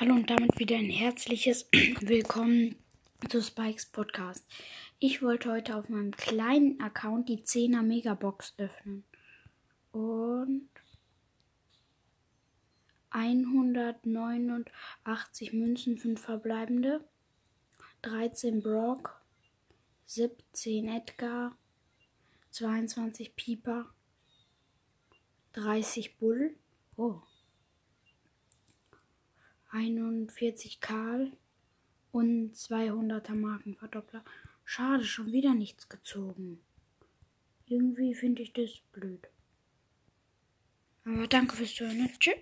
Hallo und damit wieder ein herzliches Willkommen zu Spikes Podcast. Ich wollte heute auf meinem kleinen Account die 10er Megabox öffnen. Und 189 Münzen, 5 verbleibende, 13 Brock, 17 Edgar, 22 Pieper, 30 Bull. Oh. 41 Karl und 200er Markenverdoppler. Schade, schon wieder nichts gezogen. Irgendwie finde ich das blöd. Aber danke fürs Zuhören. Tschüss.